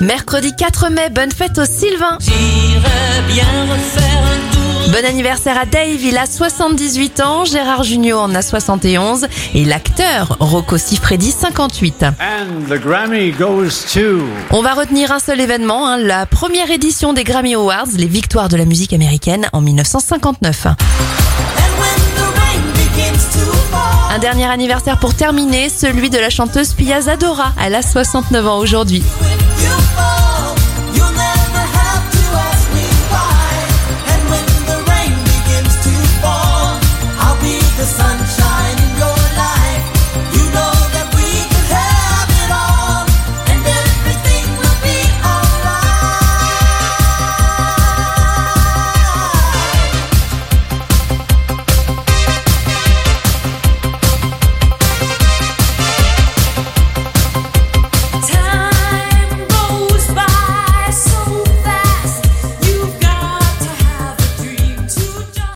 Mercredi 4 mai, bonne fête au Sylvain. J'irai bien refaire un tour. Bon anniversaire à Dave, il a 78 ans, Gérard Junior en a 71 et l'acteur Rocco Siffredi 58. And the Grammy goes to. On va retenir un seul événement, hein, la première édition des Grammy Awards, les victoires de la musique américaine en 1959. And when the rain begins to fall. Un dernier anniversaire pour terminer, celui de la chanteuse Pia Zadora. Elle a 69 ans aujourd'hui. You fall,